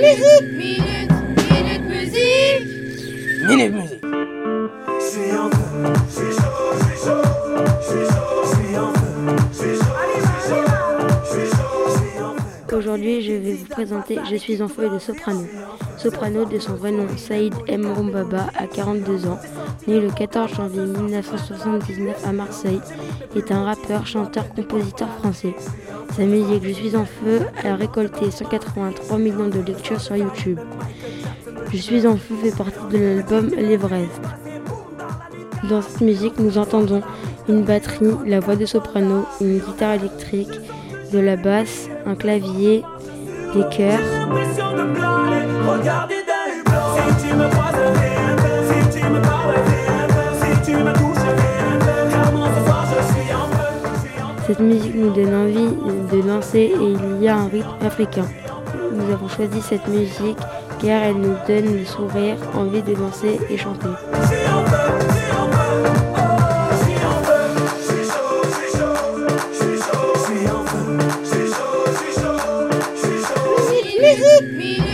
Müzik. Minüt, minüt müzik. Minüt müzik. Aujourd'hui, je vais vous présenter Je suis en feu de Soprano. Soprano, de son vrai nom Saïd M. Roumbaba, a 42 ans, né le 14 janvier 1979 à Marseille, est un rappeur, chanteur, compositeur français. Sa musique Je suis en feu a récolté 183 millions de lectures sur YouTube. Je suis en feu fait partie de l'album L'Everest. Dans cette musique, nous entendons une batterie, la voix de soprano, une guitare électrique, de la basse, un clavier, des chœurs. Cette musique nous donne envie de danser et il y a un rythme africain. Nous avons choisi cette musique car elle nous donne le sourire, envie de danser et chanter. me.